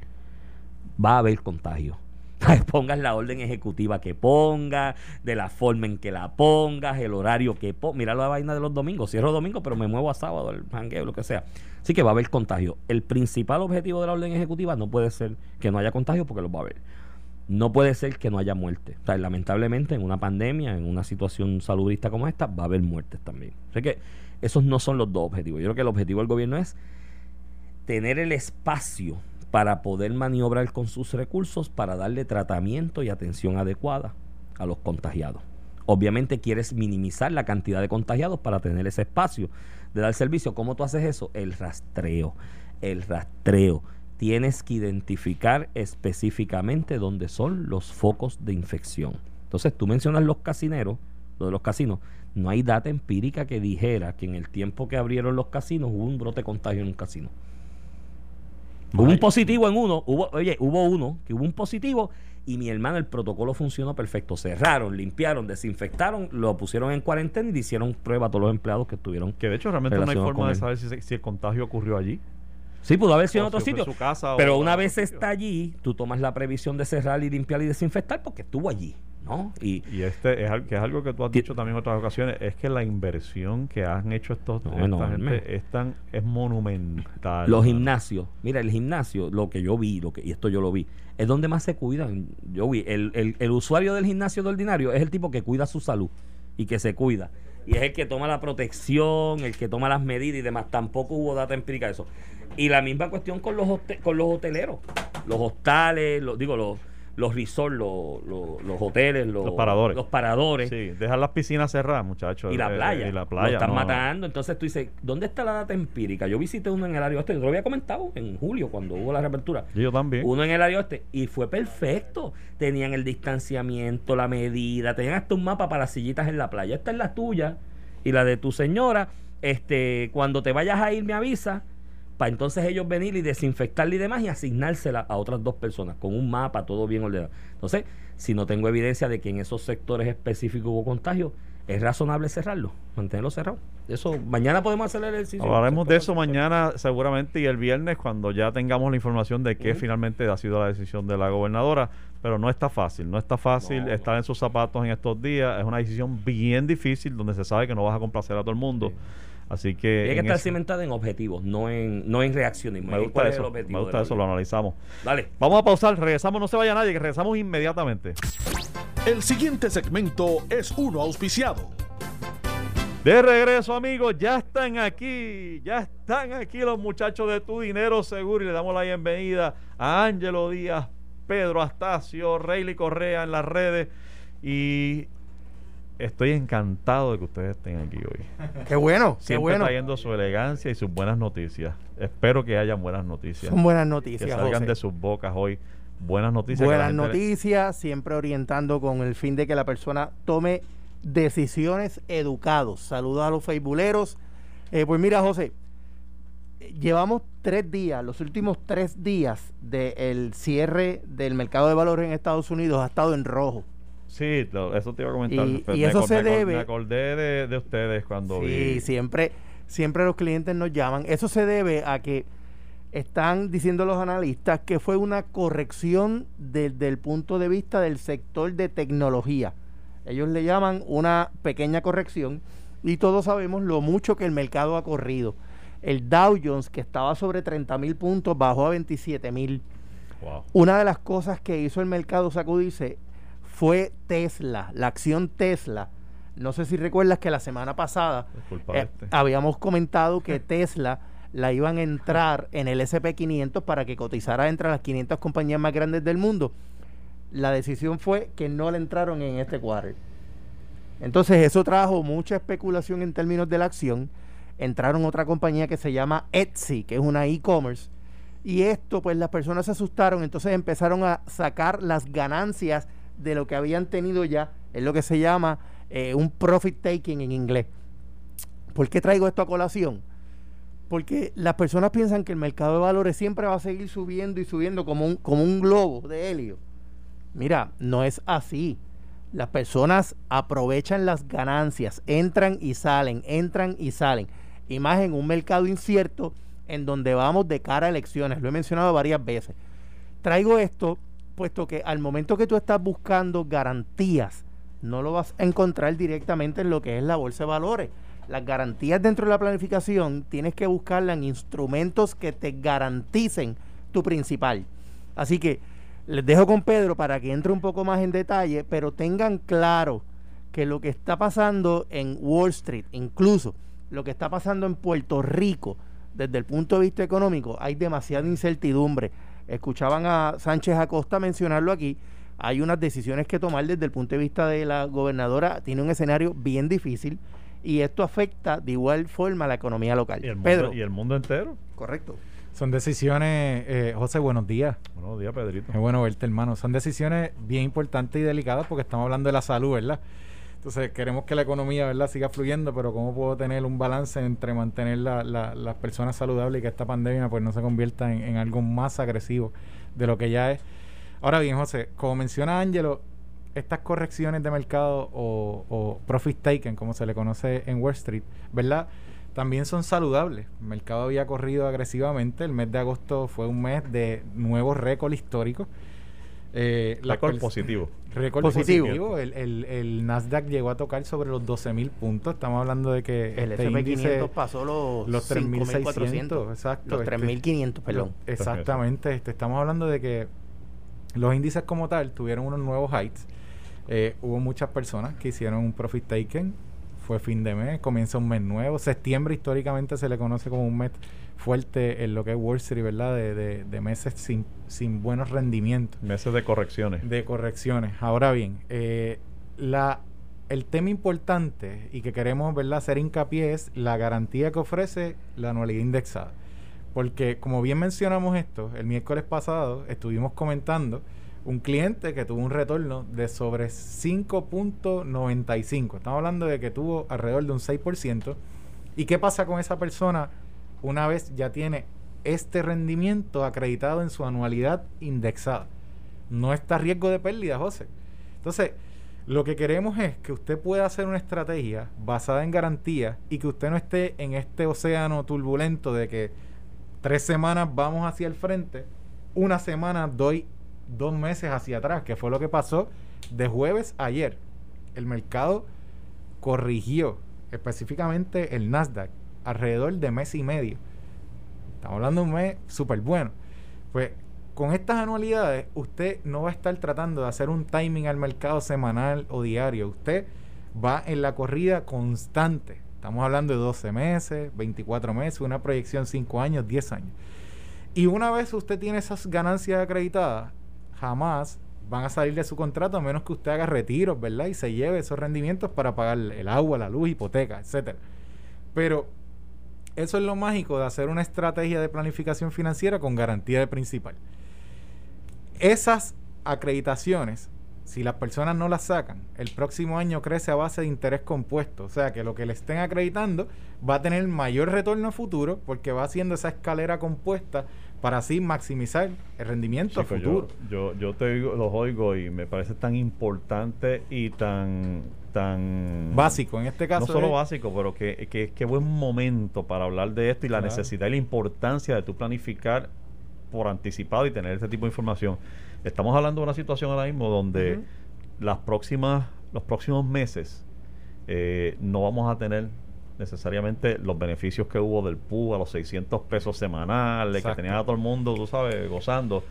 Va a haber contagio. Pongas la orden ejecutiva que ponga, de la forma en que la pongas, el horario que pongas. Mira la vaina de los domingos. Cierro domingo, pero me muevo a sábado, el jangueo, lo que sea. Así que va a haber contagio. El principal objetivo de la orden ejecutiva no puede ser que no haya contagio porque los va a haber. No puede ser que no haya muerte. O sea, lamentablemente en una pandemia, en una situación salubrista como esta, va a haber muertes también. Así que esos no son los dos objetivos. Yo creo que el objetivo del gobierno es tener el espacio para poder maniobrar con sus recursos para darle tratamiento y atención adecuada a los contagiados. Obviamente quieres minimizar la cantidad de contagiados para tener ese espacio de dar servicio. ¿Cómo tú haces eso? El rastreo. El rastreo. Tienes que identificar específicamente dónde son los focos de infección. Entonces tú mencionas los casineros, lo de los casinos. No hay data empírica que dijera que en el tiempo que abrieron los casinos hubo un brote contagio en un casino. Hubo un positivo en uno, hubo, oye, hubo uno que hubo un positivo y mi hermano el protocolo funcionó perfecto. Cerraron, limpiaron, desinfectaron, lo pusieron en cuarentena y le hicieron prueba a todos los empleados que estuvieron. Que de hecho realmente no hay forma de saber si, el contagio ocurrió allí. Sí, pudo haber sido en otro sitio. en su casa Pero una vez está allí, tú tomas la previsión de cerrar y limpiar y desinfectar porque estuvo allí, ¿no? Y Y este es, que es algo que tú has dicho también en otras ocasiones, es que la inversión que han hecho estos No, esta gente es tan es monumental. Los gimnasios, mira, el gimnasio, lo que yo vi, lo que, y esto yo lo vi, es donde más se cuidan. Yo vi, el, el, el usuario del gimnasio de ordinario es el tipo que cuida su salud y que se cuida. Y es el que toma la protección, el que toma las medidas y demás. Tampoco hubo data empírica de eso. Y la misma cuestión con los, con los hoteleros, los hostales, los, digo, los, los resorts, los, los, los hoteles, los, Los paradores. Los paradores Sí, dejar las piscinas cerradas, muchachos. y la eh, playa. Y la Lo playa. están no, no. matando. Entonces tú dices, ¿dónde está la data empírica? Yo visité uno en el área oeste, yo te lo había comentado en julio cuando hubo la reapertura. Yo también. Uno en el área oeste y fue perfecto. Tenían el distanciamiento, la medida, tenían hasta un mapa para sillitas en la playa. Esta es la tuya y la de tu señora. Este, cuando te vayas a ir me avisa para entonces ellos venir y desinfectarla y demás y asignársela a otras dos personas con un mapa, todo bien ordenado. Entonces, si no tengo evidencia de que en esos sectores específicos hubo contagio, es razonable cerrarlo, mantenerlo cerrado. Eso, mañana podemos hacer el ejercicio. Hablaremos de eso mañana seguramente y el viernes cuando ya tengamos la información de qué finalmente ha sido la decisión de la gobernadora. Pero no está fácil, no está fácil No, no. estar en sus zapatos en estos días. Es una decisión bien difícil donde se sabe que no vas a complacer a todo el mundo. Sí. Así que... Tiene que estar ese- cimentada en objetivos, no en, no en reaccionismo. me gusta eso, me de gusta eso, lo analizamos. Dale. Vamos a pausar, regresamos, no se vaya nadie, que regresamos inmediatamente. El siguiente segmento es uno auspiciado. De regreso, amigos, ya están aquí, ya están aquí los muchachos de Tu Dinero Seguro y le damos la bienvenida a Ángelo Díaz, Pedro Astacio, Rayleigh Correa en las redes y estoy encantado de que ustedes estén aquí hoy. Qué bueno, qué Siempre bueno. trayendo su elegancia y sus buenas noticias. Espero que hayan buenas noticias. Son buenas que noticias, salgan José. de sus bocas hoy. Buenas noticias. que Buenas le- noticias, siempre orientando con el fin de que la persona tome decisiones educados. Saludos a los feibuleros. Eh, pues mira, José, llevamos tres días, los últimos tres días del cierre del mercado de valores en Estados Unidos ha estado en rojo. Sí, lo- eso te iba a comentar. Y- eso se me debe- Me acordé de, de ustedes cuando Sí, vi. siempre, siempre los clientes nos llaman. Eso se debe a que están diciendo los analistas que fue una corrección desde el punto de vista del sector de tecnología. Ellos le llaman una pequeña corrección y todos sabemos lo mucho que el mercado ha corrido. El Dow Jones, que estaba sobre 30 mil puntos, bajó a 27 mil. Wow. Una de las cosas que hizo el mercado sacudirse fue Tesla, la acción Tesla. No sé si recuerdas que la semana pasada Es culpa de eh, habíamos comentado que Tesla la iban a entrar en el SP500 para que cotizara entre las 500 compañías más grandes del mundo. La decisión fue que no la entraron en este quarter. Entonces eso trajo mucha especulación en términos de la acción. Entraron otra compañía que se llama Etsy, que es una e-commerce. Y esto, pues las personas se asustaron, entonces empezaron a sacar las ganancias de lo que habían tenido ya. Es lo que se llama eh, un profit taking en inglés. ¿Por qué traigo esto a colación? Porque las personas piensan que el mercado de valores siempre va a seguir subiendo y subiendo como un, como un globo de helio. Mira, no es así. Las personas aprovechan las ganancias, entran y salen, entran y salen. Y más en un mercado incierto en donde vamos de cara a elecciones. Lo he mencionado varias veces. Traigo esto puesto que al momento que tú estás buscando garantías, no lo vas a encontrar directamente en lo que es la bolsa de valores. Las garantías dentro de la planificación tienes que buscarlas en instrumentos que te garanticen tu principal. Así que les dejo con Pedro para que entre un poco más en detalle, pero tengan claro que lo que está pasando en Wall Street, incluso lo que está pasando en Puerto Rico, desde el punto de vista económico, hay demasiada incertidumbre. Escuchaban a Sánchez Acosta mencionarlo aquí. Hay unas decisiones que tomar desde el punto de vista de la gobernadora. Tiene un escenario bien difícil y esto afecta de igual forma a la economía local. Y el, Pedro, mundo, y el mundo entero. correcto. Son decisiones, eh, José, buenos días. Buenos días, Pedrito. Es bueno verte, hermano. Son decisiones bien importantes y delicadas porque estamos hablando de la salud, ¿verdad? Entonces queremos que la economía, ¿verdad?, siga fluyendo, pero ¿cómo puedo tener un balance entre mantener la- la- las personas saludables y que esta pandemia pues no se convierta en, en algo más agresivo de lo que ya es? Ahora bien, José, como menciona Ángelo, estas correcciones de mercado o, o profit taken, como se le conoce en Wall Street, ¿verdad? También son saludables. El mercado había corrido agresivamente. El mes de agosto fue un mes de nuevos récords históricos. Eh, Récord positivo. Récord Positivo. positivo. El, el- el Nasdaq llegó a tocar sobre los 12 mil puntos. Estamos hablando de que El este SP500 índice- pasó los, los 3.600, exacto. Los este, 3.500, perdón. Exactamente. Este, estamos hablando de que los índices como tal tuvieron unos nuevos heights. Eh, hubo muchas personas que hicieron un profit taken. Fue fin de mes, comienza un mes nuevo. Septiembre históricamente se le conoce como un mes fuerte en lo que es Wall Street, ¿verdad? De, de- de meses sin, sin buenos rendimientos Meses de correcciones. de correcciones. Ahora bien, eh, la, el tema importante y que queremos ¿verdad? hacer hincapié es la garantía que ofrece la anualidad indexada. Porque como bien mencionamos esto, el miércoles pasado estuvimos comentando un cliente que tuvo un retorno de sobre 5.95. Estamos hablando de que tuvo alrededor de un 6%. ¿Y qué pasa con esa persona una vez ya tiene este rendimiento acreditado en su anualidad indexada? No está riesgo de pérdida, José. Entonces, lo que queremos es que usted pueda hacer una estrategia basada en garantías y que usted no esté en este océano turbulento de que tres semanas vamos hacia el frente, una semana doy dos meses hacia atrás, que fue lo que pasó de jueves ayer. El mercado corrigió, específicamente el Nasdaq, alrededor de mes y medio. Estamos hablando de un mes súper bueno. Pues con estas anualidades, usted no va a estar tratando de hacer un timing al mercado semanal o diario. Usted va en la corrida constante. Estamos hablando de 12 meses, 24 meses, una proyección 5 años, 10 años. Y una vez usted tiene esas ganancias acreditadas, jamás van a salir de su contrato a menos que usted haga retiros, ¿verdad? Y se lleve esos rendimientos para pagar el agua, la luz, hipoteca, etcétera. Pero eso es lo mágico de hacer una estrategia de planificación financiera con garantía de principal. Esas acreditaciones, si las personas no las sacan, el próximo año crece a base de interés compuesto. O sea que lo que le estén acreditando va a tener mayor retorno futuro porque va haciendo esa escalera compuesta para así maximizar el rendimiento Chico, futuro. yo, yo, yo te oigo- los oigo y me parece tan importante y tan tan Básico, en este caso. no solo es- básico, pero que, que, que buen momento para hablar de esto y la Claro. necesidad y la importancia de tu planificar por anticipado y tener este tipo de información. Estamos hablando de una situación ahora mismo donde las próximas, los próximos meses eh, no vamos a tener necesariamente los beneficios que hubo del PU a los 600 pesos semanales, Exacto. que tenía a todo el mundo, tú sabes, gozando.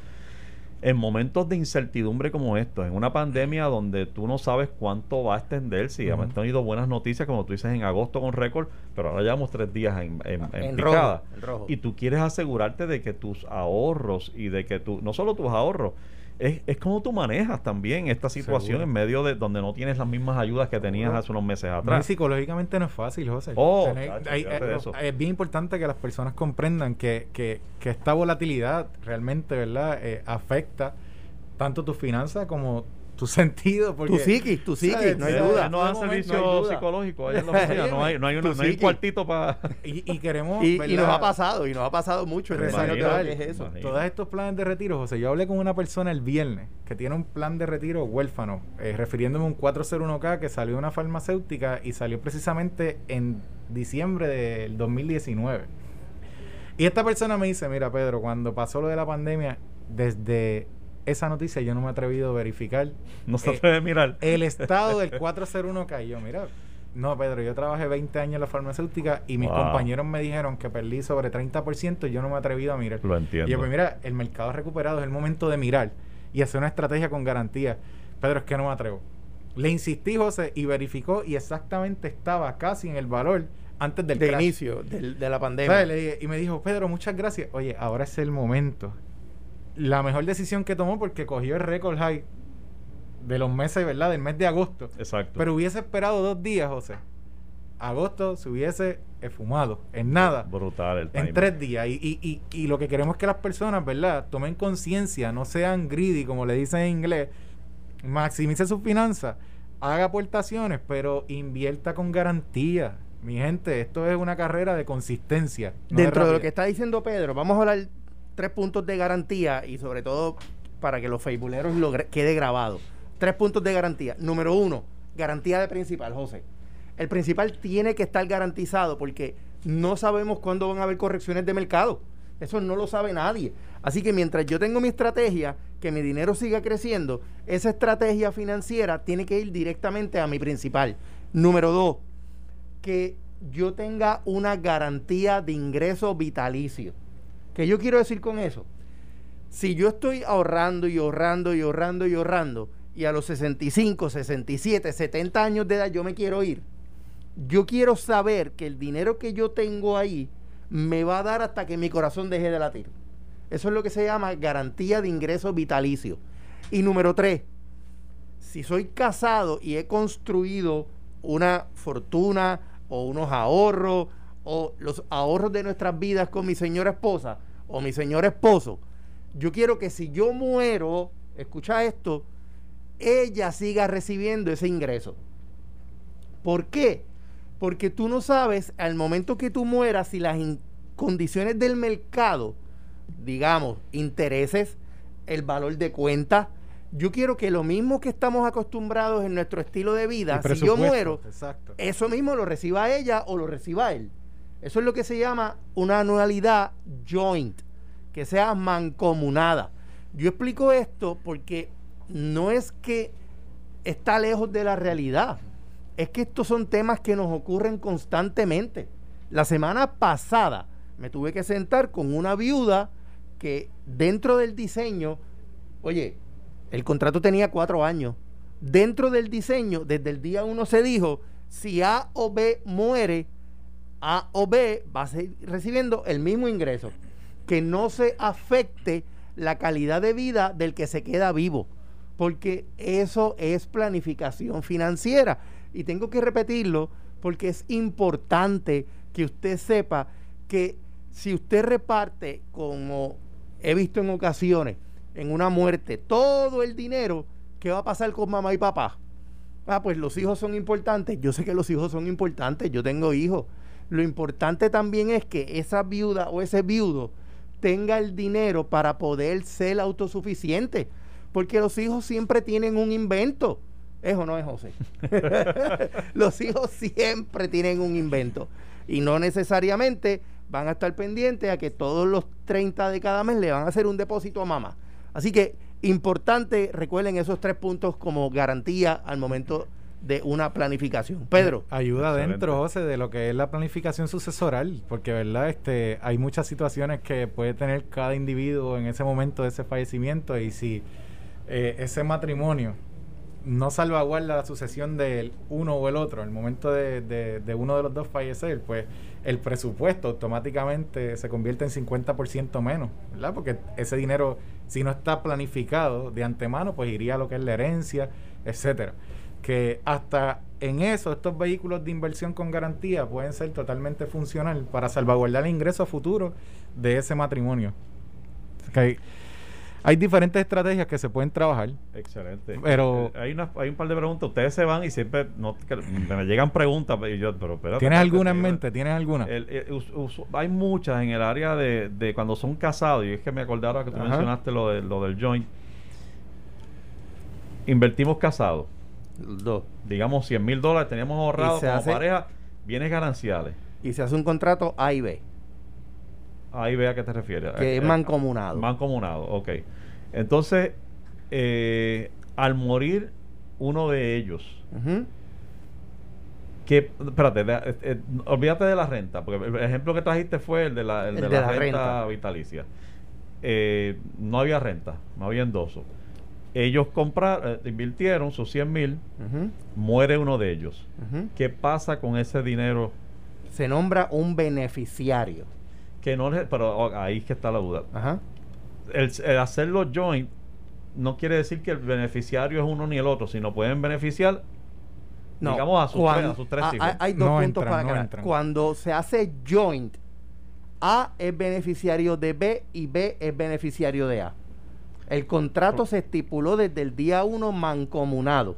en momentos de incertidumbre como estos, en una pandemia donde tú no sabes cuánto va a extenderse, y hemos tenido buenas noticias, como tú dices, en agosto con récord, pero ahora llevamos tres días en, en, en En picada. rojo, en rojo. Y tú quieres asegurarte de que tus ahorros y de que tú, no solo tus ahorros, es, es como tú manejas también esta situación Seguro. en medio de donde no tienes las mismas ayudas que tenías hace unos meses y atrás. psicológicamente no es fácil, José. Oh, Tener- hay- es bien importante que las personas comprendan que, que, que esta volatilidad realmente, ¿verdad? Eh, afecta tanto tus finanzas como tu sentido. Porque, Tu psiquis, tu psiquis, no hay duda. no dan servicio no hay duda. psicológico ahí en la oficina, no hay, no hay, una- no hay un cuartito para... Y, y queremos. Y, nos ha pasado, y nos ha pasado mucho. en el año que imagino, va, que es eso. imagino. Todos estos planes de retiro, José, yo hablé con una persona el viernes que tiene un plan de retiro huérfano, eh, refiriéndome a un 401k que salió de una farmacéutica y salió precisamente en diciembre del 2019. Y esta persona me dice, mira Pedro, cuando pasó lo de la pandemia, desde esa noticia yo no me he atrevido a verificar No se Eh, atreve a mirar. el estado del 401k. Y yo, mira, no, Pedro, yo trabajé 20 años en la farmacéutica y mis Wow. compañeros me dijeron que perdí sobre 30% y yo no me he atrevido a mirar. Lo entiendo. Y yo, pues mira, el mercado ha recuperado, es el momento de mirar y hacer una estrategia con garantía. Pedro, es que no me atrevo. Le insistí, José, y verificó y exactamente estaba casi en el valor antes del de crash. inicio del- de la pandemia. Le dije- y me dijo, Pedro, muchas gracias. Oye, ahora es el momento. La mejor decisión que tomó porque cogió el récord high de los meses, ¿verdad? Del mes de agosto. Exacto. Pero hubiese esperado dos días, José. Agosto se hubiese esfumado en nada. Brutal el En timing. tres días. Y, y, y, y lo que queremos es que las personas, ¿verdad? Tomen conciencia, no sean greedy, como le dicen en inglés. Maximice sus finanzas, haga aportaciones, pero invierta con garantía. Mi gente, esto es una carrera de consistencia. no Dentro de lo rapidez. que está diciendo Pedro, vamos a hablar tres puntos de garantía y sobre todo para que los feibuleros lo quede grabado. Tres puntos de garantía. Número uno, garantía de principal, José. El principal tiene que estar garantizado porque no sabemos cuándo van a haber correcciones de mercado. Eso no lo sabe nadie. Así que mientras yo tengo mi estrategia, que mi dinero siga creciendo, esa estrategia financiera tiene que ir directamente a mi principal. Número dos, que yo tenga una garantía de ingreso vitalicio. ¿Qué yo quiero decir con eso? Si yo estoy ahorrando y ahorrando y ahorrando y ahorrando y a los 65, 67, 70 años de edad yo me quiero ir, yo quiero saber que el dinero que yo tengo ahí me va a dar hasta que mi corazón deje de latir. Eso es lo que se llama garantía de ingreso vitalicio. Y número tres, si soy casado y he construido una fortuna o unos ahorros o los ahorros de nuestras vidas con mi señora esposa o mi señor esposo, yo quiero que si yo muero, escucha esto, ella siga recibiendo ese ingreso. ¿Por qué? Porque tú no sabes al momento que tú mueras si las condiciones del mercado, digamos, intereses, el valor de cuenta, yo quiero que lo mismo que estamos acostumbrados en nuestro estilo de vida, si yo muero, Exacto. eso mismo lo reciba ella o lo reciba él. Eso es lo que se llama una anualidad joint, que sea mancomunada. Yo explico esto porque no es que está lejos de la realidad, es que estos son temas que nos ocurren constantemente. La semana pasada me tuve que sentar con una viuda que dentro del diseño, oye, el contrato tenía cuatro años. Dentro del diseño, desde el día uno se dijo, si A o B muere, A o B va a seguir recibiendo el mismo ingreso. Que no se afecte la calidad de vida del que se queda vivo. Porque eso es planificación financiera. Y tengo que repetirlo porque es importante que usted sepa que si usted reparte, como he visto en ocasiones, en una muerte, todo el dinero, ¿qué va a pasar con mamá y papá? Ah, pues los hijos son importantes. Yo sé que los hijos son importantes. Yo tengo hijos. Lo importante también es que esa viuda o ese viudo tenga el dinero para poder ser autosuficiente. Porque los hijos siempre tienen un invento. ¿Es o no es, José? los hijos siempre tienen un invento. Y no necesariamente van a estar pendientes a que todos los 30 de cada mes le van a hacer un depósito a mamá. Así que importante, recuerden esos tres puntos como garantía al momento de una planificación. Pedro. Ayuda Excelente. dentro, José, de lo que es la planificación sucesoral, porque verdad, este, hay muchas situaciones que puede tener cada individuo en ese momento de ese fallecimiento y si eh, ese matrimonio no salvaguarda la sucesión del uno o el otro, el momento de, de- de uno de los dos fallecer, pues el presupuesto automáticamente se convierte en 50% menos, ¿verdad? Porque ese dinero, si no está planificado de antemano, pues iría a lo que es la herencia, etcétera. Que hasta en eso, estos vehículos de inversión con garantía pueden ser totalmente funcional para salvaguardar el ingreso futuro de ese matrimonio. Que hay, diferentes estrategias que se pueden trabajar. Excelente. Pero- Eh, hay, una, hay un par de preguntas. Ustedes se van y siempre no, me llegan preguntas. Y yo, pero espérate, ¿Tienes alguna en mente? ¿Tienes alguna? El- el- us- us- hay muchas en el área de, de cuando son casados. Y es que me acordé ahora que tú Ajá. mencionaste lo, de, lo del joint. Invertimos casados. Dos. Digamos 100 mil dólares teníamos ahorrados Y como hace- pareja. Bienes gananciales. Y se hace un contrato A y B, Ahí ve a qué te refieres. que es eh, mancomunado. Mancomunado, ok. Entonces, eh, al morir uno de ellos, Ujú. que, espérate, de- eh, eh, olvídate de la renta, porque el ejemplo que trajiste fue el de la, el El de de la la renta, renta. vitalicia. Eh, no había renta, no había endoso. Ellos compraron, invirtieron sus 100 mil, muere uno de ellos. ¿Qué pasa con ese dinero? Se nombra un beneficiario. Que no le- pero oh, ahí es que está la duda. Ajá. el, el hacerlo joint no quiere decir que el beneficiario es uno ni el otro, sino pueden beneficiar, No, digamos, a sus, tres, a sus tres a- hijos. hay- Hay dos No puntos entran, para no aclarar. entran. Cuando se hace joint, A es beneficiario de B y B es beneficiario de A. El contrato Oh. se estipuló desde el día 1 mancomunado.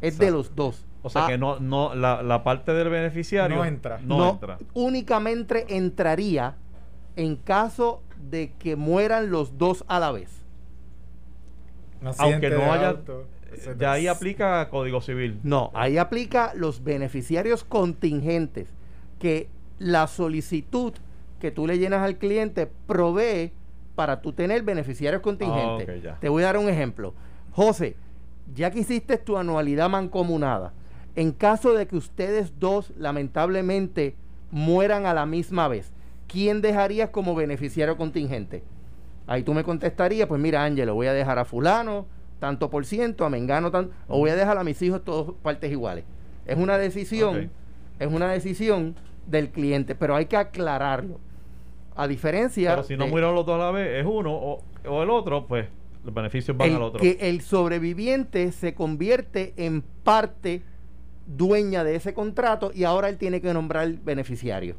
Es de los dos. o sea A- que no, no la, la parte del beneficiario No entra. No, no, entra. únicamente entraría en caso de que mueran los dos a la vez. Un Aunque no haya. auto, eh. Ya ahí aplica Código Civil. No, ahí aplica los beneficiarios contingentes, que la solicitud que tú le llenas al cliente provee para tú tener beneficiarios contingentes. Ah. Te voy a dar un ejemplo. José, ya que hiciste tu anualidad mancomunada, en caso de que ustedes dos lamentablemente mueran a la misma vez, ¿quién dejarías como beneficiario contingente? Ahí tú me contestarías, pues mira, Ángelo, voy a dejar a fulano tanto por ciento, a Mengano tanto, o voy a dejar a mis hijos todos partes iguales. Es una decisión, es una decisión del cliente, pero hay que aclararlo. A diferencia Pero si no de- murieron los dos a la vez, es uno o, o el otro, pues los beneficios van el, al otro. que el sobreviviente se convierte en parte dueña de ese contrato y ahora él tiene que nombrar beneficiario.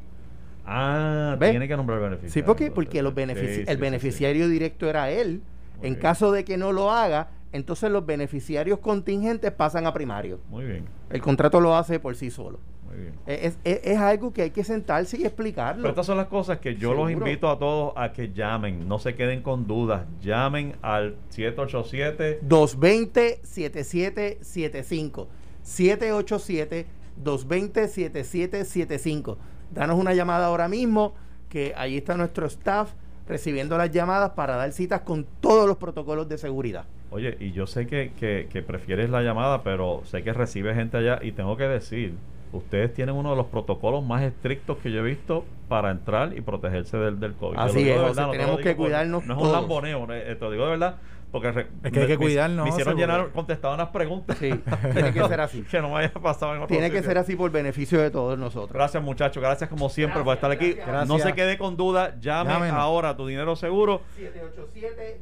Ah, ¿Ve? tiene que nombrar beneficiario. Sí, porque, entonces. porque los benefici- sí, el sí, beneficiario directo era él. En caso de que no lo haga, entonces los beneficiarios contingentes pasan a primario. sí. Muy bien, El contrato lo hace por sí solo. muy bien. Es, es- es algo que hay que sentarse y explicarlo. Pero estas son las cosas que yo los invito a todos a que llamen, no se queden con dudas, llamen al 787 220-7775. 787-220-7775. Danos una llamada ahora mismo, que ahí está nuestro staff recibiendo las llamadas para dar citas con todos los protocolos de seguridad. Oye, y yo sé que, que, que prefieres la llamada, pero sé que recibe gente allá y tengo que decir, ustedes tienen uno de los protocolos más estrictos que yo he visto para entrar y protegerse del, del COVID. Así es, no tenemos que cuidarnos No es un lamboneo, eh, te lo digo de verdad, porque re- Es que hay que me- cuidarnos, Me hicieron José, llenar, contestar unas preguntas. Sí, tiene que ser así. que no me haya pasado en otro Tiene que sitio. ser así por beneficio de todos nosotros. Gracias muchachos, gracias como siempre por estar aquí. Gracias. No se quede con duda, llame Llámenos. ahora a tu dinero seguro.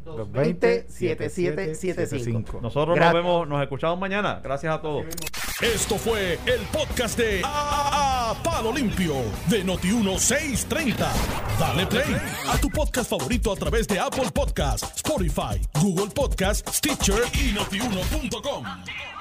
787-220-7775. Nosotros Gracias. nos vemos, nos escuchamos mañana. Gracias a todos. Esto fue el podcast de A, A- Palo Limpio de Noti1630. Dale play a tu podcast favorito a través de Apple Podcasts, Spotify, Google Podcasts, Stitcher y notiuno.com.